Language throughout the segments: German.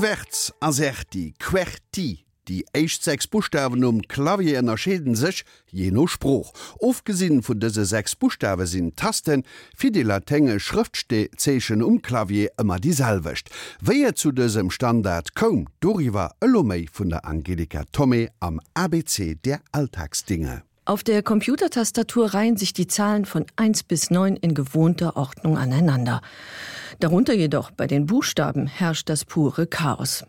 Querz aserti Querti die echt sechs Buchstaben um Klavier ennnerscheden sech je no Spruch. Ofgesinn vun dese sechs Buchstabe sinn Tasten, fi die Latenge Schriftstezeechen um Klavier immer dieselwecht. Weie zu dësem Standard kom, Doriwer Öllomei vun der Angelika Tommy am ABC der Alltagsdinge. Auf der Computertastatur reihen sich die Zahlen von 1 bis 9 in gewohnter Ordnung aneinander. Darunter jedoch bei den Buchstaben herrscht das pure Chaos.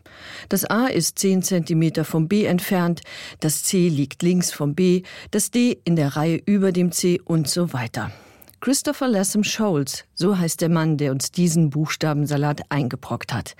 Das A ist 10 cm vom B entfernt, das C liegt links vom B, das D in der Reihe über dem C und so weiter. Christopher Lassam Scholes, so heißt der Mann, der uns diesen Buchstabensalat eingebrockt hat.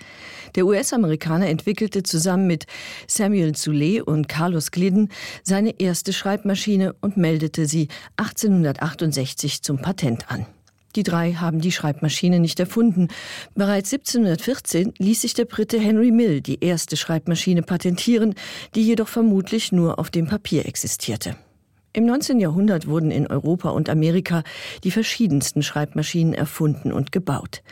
Der US-Amerikaner entwickelte zusammen mit Samuel Zule und Carlos Glidden seine erste Schreibmaschine und meldete sie 1868 zum Patent an. Die drei haben die Schreibmaschine nicht erfunden. Bereits 1714 ließ sich der Brite Henry Mill die erste Schreibmaschine patentieren, die jedoch vermutlich nur auf dem Papier existierte. Im 19. Jahrhundert wurden in Europa und Amerika die verschiedensten Schreibmaschinen erfunden und gebaut.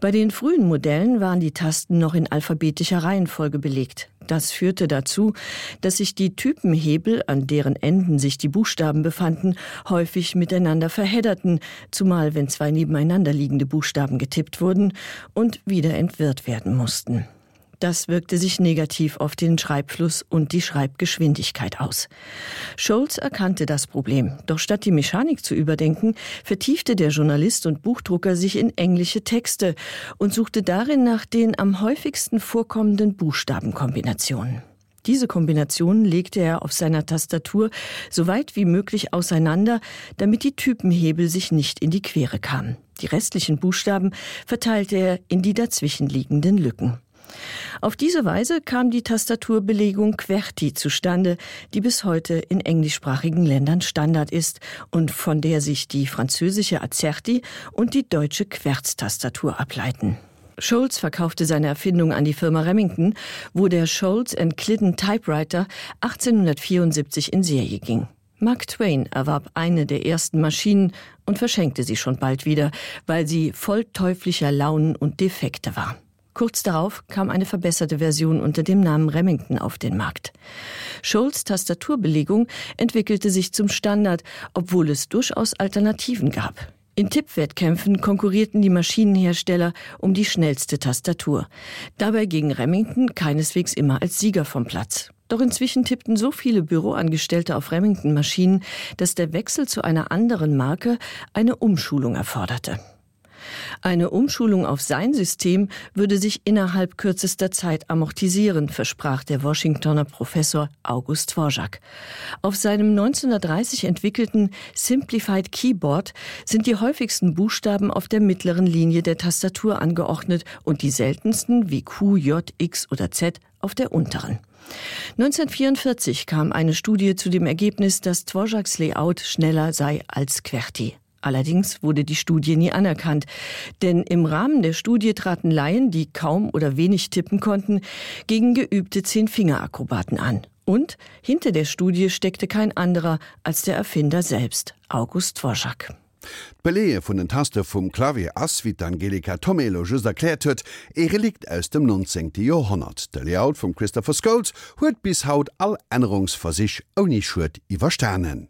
Bei den frühen Modellen waren die Tasten noch in alphabetischer Reihenfolge belegt. Das führte dazu, dass sich die Typenhebel, an deren Enden sich die Buchstaben befanden, häufig miteinander verhedderten, zumal wenn zwei nebeneinander liegende Buchstaben getippt wurden und wieder entwirrt werden mussten. Das wirkte sich negativ auf den Schreibfluss und die Schreibgeschwindigkeit aus. Scholz erkannte das Problem, doch statt die Mechanik zu überdenken, vertiefte der Journalist und Buchdrucker sich in englische Texte und suchte darin nach den am häufigsten vorkommenden Buchstabenkombinationen. Diese Kombinationen legte er auf seiner Tastatur so weit wie möglich auseinander, damit die Typenhebel sich nicht in die Quere kamen. Die restlichen Buchstaben verteilte er in die dazwischenliegenden Lücken. Auf diese Weise kam die Tastaturbelegung QWERTY zustande, die bis heute in englischsprachigen Ländern Standard ist und von der sich die französische Azerti und die deutsche Querztastatur ableiten. Scholz verkaufte seine Erfindung an die Firma Remington, wo der Scholz Clidden Typewriter 1874 in Serie ging. Mark Twain erwarb eine der ersten Maschinen und verschenkte sie schon bald wieder, weil sie voll teuflischer Launen und Defekte war. Kurz darauf kam eine verbesserte Version unter dem Namen Remington auf den Markt. Scholz Tastaturbelegung entwickelte sich zum Standard, obwohl es durchaus Alternativen gab. In Tippwettkämpfen konkurrierten die Maschinenhersteller um die schnellste Tastatur. Dabei ging Remington keineswegs immer als Sieger vom Platz. Doch inzwischen tippten so viele Büroangestellte auf Remington-Maschinen, dass der Wechsel zu einer anderen Marke eine Umschulung erforderte. Eine Umschulung auf sein System würde sich innerhalb kürzester Zeit amortisieren, versprach der Washingtoner Professor August Dvorak. Auf seinem 1930 entwickelten Simplified Keyboard sind die häufigsten Buchstaben auf der mittleren Linie der Tastatur angeordnet und die seltensten wie Q, J, X oder Z auf der unteren. 1944 kam eine Studie zu dem Ergebnis, dass Dvoraks Layout schneller sei als QWERTY. Allerdings wurde die Studie nie anerkannt, denn im Rahmen der Studie traten Laien, die kaum oder wenig tippen konnten, gegen geübte Zehnfingerakrobaten an. Und hinter der Studie steckte kein anderer als der Erfinder selbst, August Dvorak. Belee vun den Taste vum Klavier ass wie Angelika Tomelo just erklärt huet, e Relikt aus dem 19. Jahrhundert. De Layout vum Christopher Scholes huet bis haut all Änerungsversich oni Schwt iwwer Sternen.